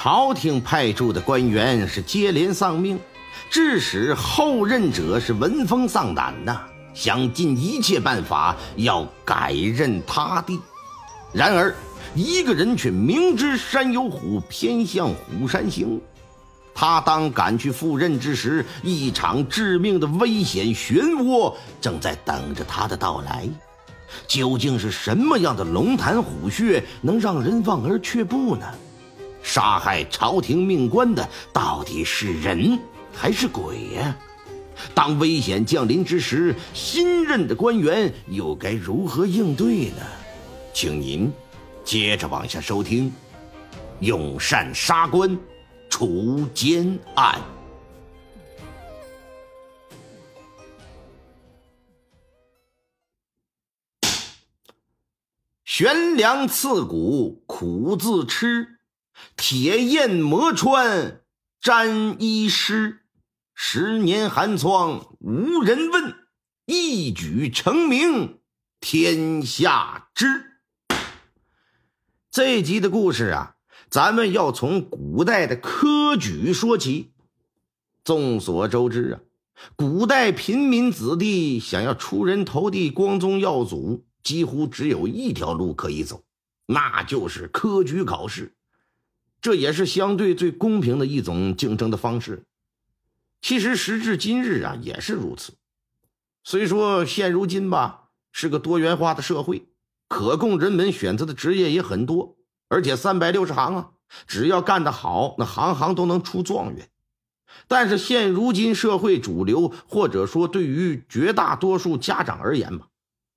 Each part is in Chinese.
朝廷派驻的官员是接连丧命，致使后任者是闻风丧胆呐，想尽一切办法要改任他地。然而，一个人却明知山有虎，偏向虎山行。他当赶去赴任之时，一场致命的危险漩涡正在等着他的到来。究竟是什么样的龙潭虎穴，能让人望而却步呢？杀害朝廷命官的到底是人还是鬼呀？当危险降临之时，新任的官员又该如何应对呢？请您接着往下收听《永善杀官除奸案》。悬梁刺股苦自吃。铁砚磨穿沾衣湿，十年寒窗无人问，一举成名天下知。这集的故事啊，咱们要从古代的科举说起。众所周知啊，古代平民子弟想要出人头地、光宗耀祖，几乎只有一条路可以走，那就是科举考试。这也是相对最公平的一种竞争的方式。其实时至今日啊，也是如此。虽说现如今吧是个多元化的社会，可供人们选择的职业也很多，而且三百六十行啊，只要干得好，那行行都能出状元。但是现如今社会主流，或者说对于绝大多数家长而言吧，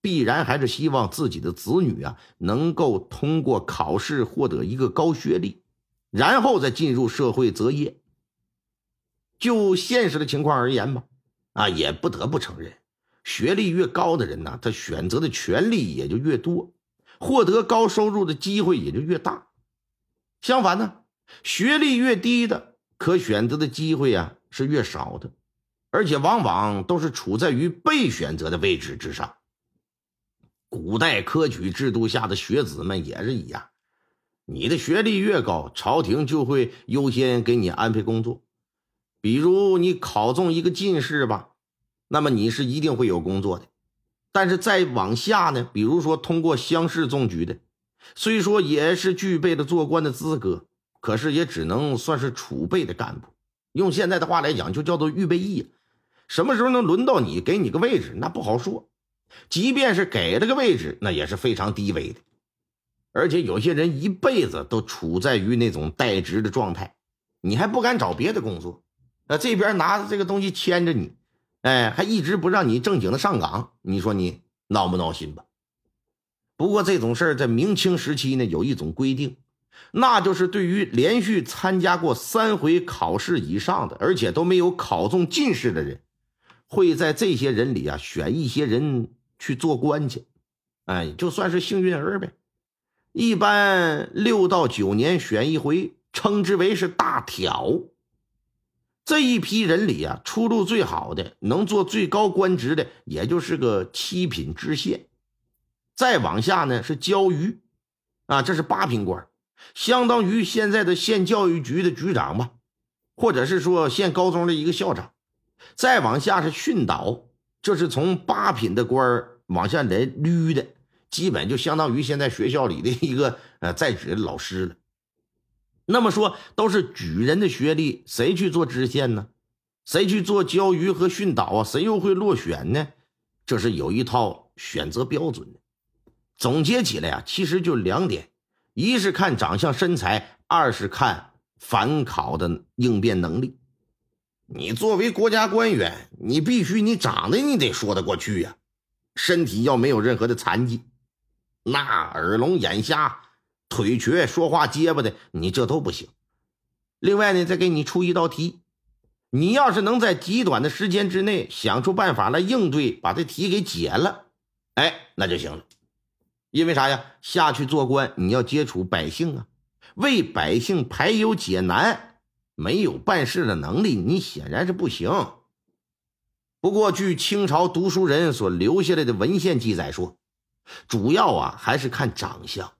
必然还是希望自己的子女啊能够通过考试获得一个高学历。然后再进入社会择业。就现实的情况而言吧，啊，也不得不承认，学历越高的人呢，他选择的权利也就越多，获得高收入的机会也就越大。相反呢，学历越低的，可选择的机会啊是越少的，而且往往都是处在于被选择的位置之上。古代科举制度下的学子们也是一样。你的学历越高，朝廷就会优先给你安排工作。比如你考中一个进士吧，那么你是一定会有工作的。但是再往下呢，比如说通过乡试中举的，虽说也是具备了做官的资格，可是也只能算是储备的干部。用现在的话来讲，就叫做预备役。什么时候能轮到你，给你个位置，那不好说。即便是给了个位置，那也是非常低微的。而且有些人一辈子都处在于那种待职的状态，你还不敢找别的工作，那这边拿着这个东西牵着你，哎，还一直不让你正经的上岗，你说你闹不闹心吧？不过这种事儿在明清时期呢，有一种规定，那就是对于连续参加过三回考试以上的，而且都没有考中进士的人，会在这些人里啊选一些人去做官去，哎，就算是幸运儿呗。一般六到九年选一回，称之为是大挑。这一批人里啊，出路最好的，能做最高官职的，也就是个七品知县。再往下呢是教余，啊，这是八品官，相当于现在的县教育局的局长吧，或者是说县高中的一个校长。再往下是训导，这是从八品的官往下来捋的。基本就相当于现在学校里的一个呃在职的老师了。那么说，都是举人的学历，谁去做知县呢？谁去做教育和训导啊？谁又会落选呢？这是有一套选择标准的。总结起来啊，其实就两点：一是看长相身材，二是看反考的应变能力。你作为国家官员，你必须你长得你得说得过去呀，身体要没有任何的残疾。那耳聋眼瞎、腿瘸、说话结巴的，你这都不行。另外呢，再给你出一道题，你要是能在极短的时间之内想出办法来应对，把这题给解了，哎，那就行了。因为啥呀？下去做官，你要接触百姓啊，为百姓排忧解难，没有办事的能力，你显然是不行。不过，据清朝读书人所留下来的文献记载说，主要啊还是看长相。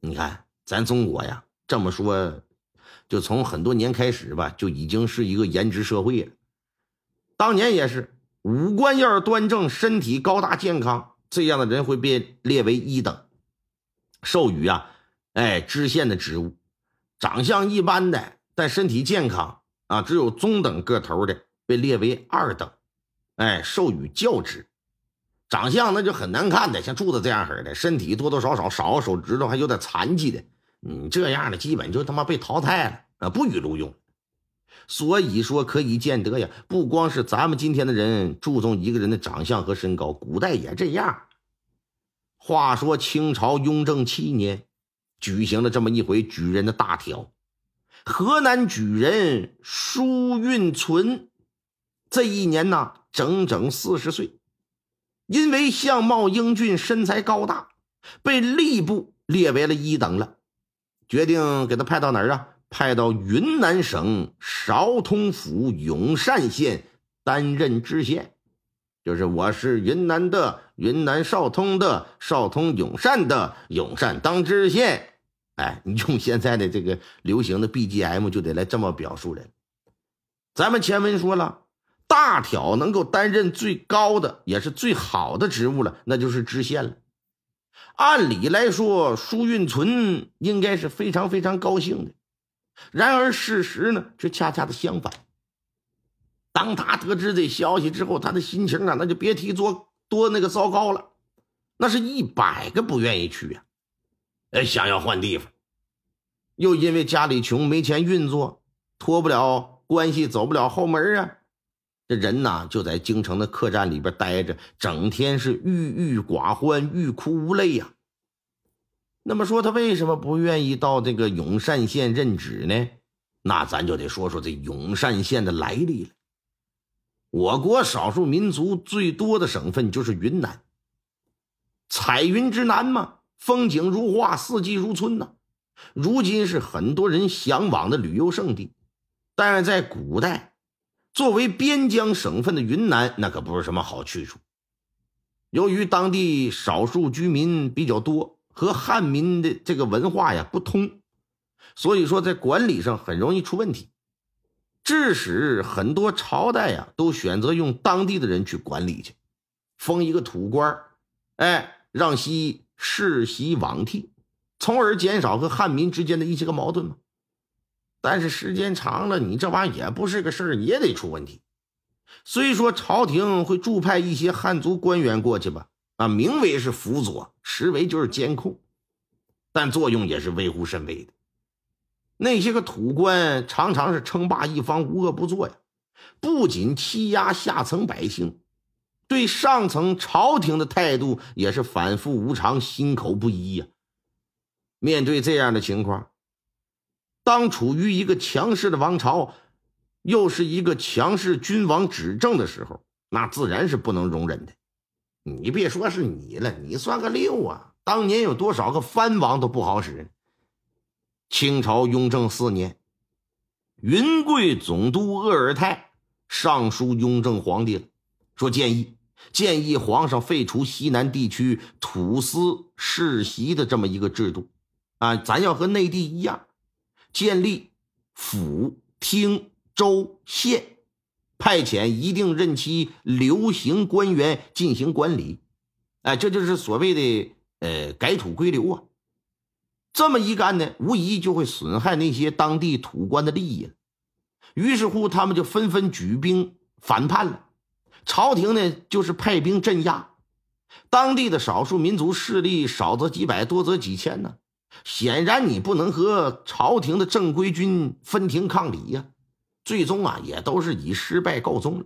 你看，咱中国呀，这么说，就从很多年开始吧，就已经是一个颜值社会了。当年也是，五官要是端正，身体高大健康。这样的人会被列为一等，授予啊，哎，知县的职务；长相一般的，但身体健康啊，只有中等个头的，被列为二等，哎，授予教职；长相那就很难看的，像柱子这样式的，身体多多少少少手指头还有点残疾的，你这样的基本就他妈被淘汰了啊，不予录用。所以说，可以见得呀，不光是咱们今天的人注重一个人的长相和身高，古代也这样。话说清朝雍正七年，举行了这么一回举人的大挑。河南举人舒运存，这一年呢，整整四十岁，因为相貌英俊、身材高大，被吏部列为了一等了，决定给他派到哪儿啊？派到云南省昭通府永善县担任知县，就是我是云南的云南昭通的昭通永善的永善当知县。哎，你用现在的这个流行的 BGM 就得来这么表述人。咱们前文说了，大挑能够担任最高的也是最好的职务了，那就是知县了。按理来说，舒运存应该是非常非常高兴的。然而事实呢，却恰恰的相反。当他得知这消息之后，他的心情啊，那就别提多多那个糟糕了，那是一百个不愿意去呀，哎，想要换地方，又因为家里穷没钱运作，托不了关系，走不了后门啊，这人呐就在京城的客栈里边待着，整天是郁郁寡欢，欲哭无泪呀。那么说他为什么不愿意到这个永善县任职呢？那咱就得说说这永善县的来历了。我国少数民族最多的省份就是云南，彩云之南嘛，风景如画，四季如春呐。如今是很多人向往的旅游胜地，但是在古代，作为边疆省份的云南，那可不是什么好去处。由于当地少数居民比较多。和汉民的这个文化呀不通，所以说在管理上很容易出问题，致使很多朝代呀都选择用当地的人去管理去，封一个土官哎，让其世袭罔替，从而减少和汉民之间的一些个矛盾嘛。但是时间长了，你这玩意也不是个事儿，也得出问题。虽说朝廷会驻派一些汉族官员过去吧。啊，名为是辅佐，实为就是监控，但作用也是微乎甚微的。那些个土官常常是称霸一方，无恶不作呀，不仅欺压下层百姓，对上层朝廷的态度也是反复无常，心口不一呀。面对这样的情况，当处于一个强势的王朝，又是一个强势君王执政的时候，那自然是不能容忍的。你别说是你了，你算个六啊！当年有多少个藩王都不好使。清朝雍正四年，云贵总督鄂尔泰上书雍正皇帝，说建议建议皇上废除西南地区土司世袭的这么一个制度，啊，咱要和内地一样，建立府厅州县。派遣一定任期流行官员进行管理，哎，这就是所谓的呃改土归流啊。这么一干呢，无疑就会损害那些当地土官的利益了。于是乎，他们就纷纷举兵反叛了。朝廷呢，就是派兵镇压。当地的少数民族势力少则几百，多则几千呢。显然，你不能和朝廷的正规军分庭抗礼呀。最终啊，也都是以失败告终了。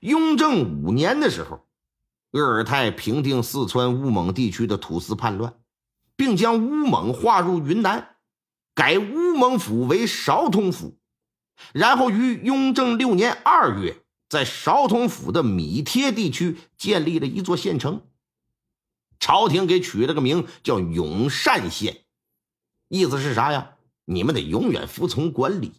雍正五年的时候，鄂尔泰平定四川乌蒙地区的土司叛乱，并将乌蒙划入云南，改乌蒙府为昭通府。然后于雍正六年二月，在昭通府的米贴地区建立了一座县城。朝廷给取了个名叫永善县，意思是啥呀？你们得永远服从管理。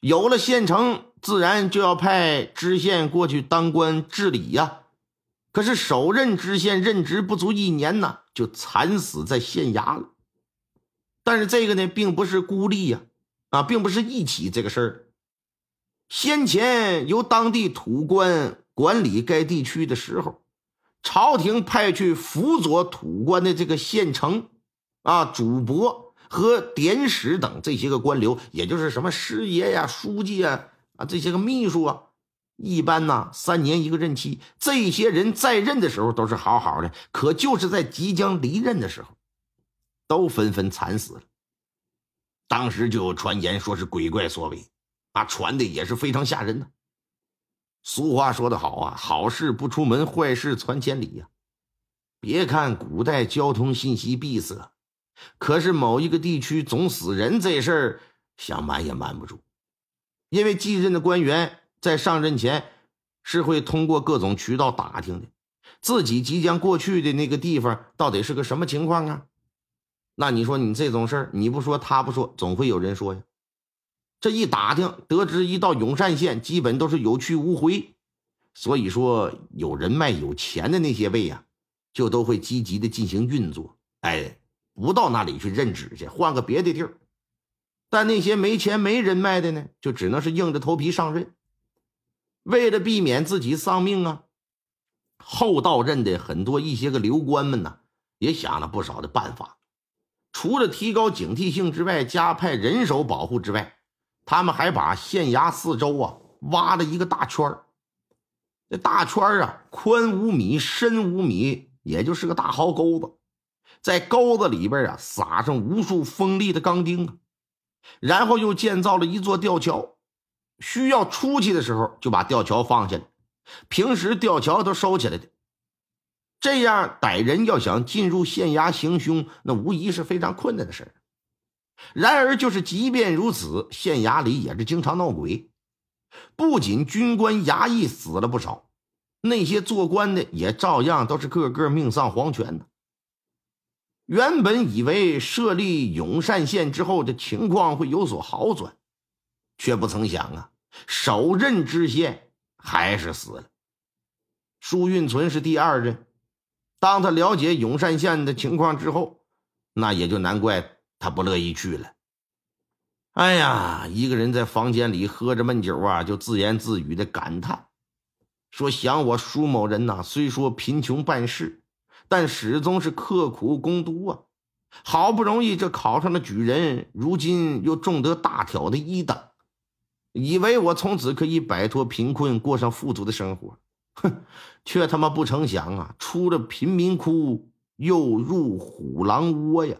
有了县城，自然就要派知县过去当官治理呀。可是首任知县任职不足一年呢，就惨死在县衙了。但是这个呢，并不是孤立呀，啊，并不是一起这个事儿。先前由当地土官管理该地区的时候，朝廷派去辅佐土官的这个县城，啊，主簿。和典史等这些个官僚，也就是什么师爷呀、书记啊、啊这些个秘书啊，一般呢三年一个任期。这些人在任的时候都是好好的，可就是在即将离任的时候，都纷纷惨死了。当时就有传言说是鬼怪所为，啊，传的也是非常吓人的。俗话说得好啊，好事不出门，坏事传千里呀。别看古代交通信息闭塞。可是某一个地区总死人这事儿，想瞒也瞒不住，因为继任的官员在上任前是会通过各种渠道打听的，自己即将过去的那个地方到底是个什么情况啊？那你说你这种事儿，你不说他不说，总会有人说呀。这一打听，得知一到永善县基本都是有去无回，所以说有人脉有钱的那些位呀，就都会积极的进行运作，哎。不到那里去任职去，换个别的地儿。但那些没钱没人脉的呢，就只能是硬着头皮上任。为了避免自己丧命啊，后到任的很多一些个流官们呢，也想了不少的办法。除了提高警惕性之外，加派人手保护之外，他们还把县衙四周啊挖了一个大圈儿。这大圈儿啊，宽五米，深五米，也就是个大壕沟子。在沟子里边啊，撒上无数锋利的钢钉，然后又建造了一座吊桥。需要出去的时候，就把吊桥放下来。平时吊桥都收起来的。这样，歹人要想进入县衙行凶，那无疑是非常困难的事然而，就是即便如此，县衙里也是经常闹鬼。不仅军官衙役死了不少，那些做官的也照样都是个个命丧黄泉呢。原本以为设立永善县之后的情况会有所好转，却不曾想啊，首任知县还是死了。舒运存是第二任，当他了解永善县的情况之后，那也就难怪他不乐意去了。哎呀，一个人在房间里喝着闷酒啊，就自言自语的感叹，说：“想我舒某人呐，虽说贫穷半世。”但始终是刻苦攻读啊，好不容易这考上了举人，如今又中得大挑的一等，以为我从此可以摆脱贫困，过上富足的生活，哼，却他妈不成想啊，出了贫民窟又入虎狼窝呀，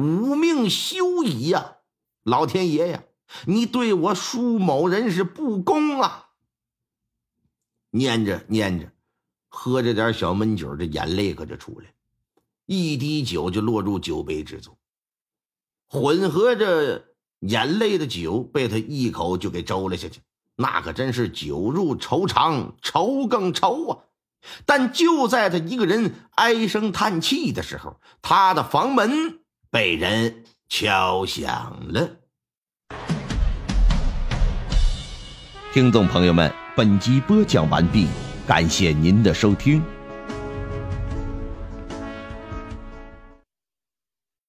无命休矣呀！老天爷呀，你对我舒某人是不公啊！念着念着。喝着点小闷酒，这眼泪可就出来，一滴酒就落入酒杯之中，混合着眼泪的酒被他一口就给周了下去，那可真是酒入愁肠，愁更愁啊！但就在他一个人唉声叹气的时候，他的房门被人敲响了。听众朋友们，本集播讲完毕。感谢您的收听。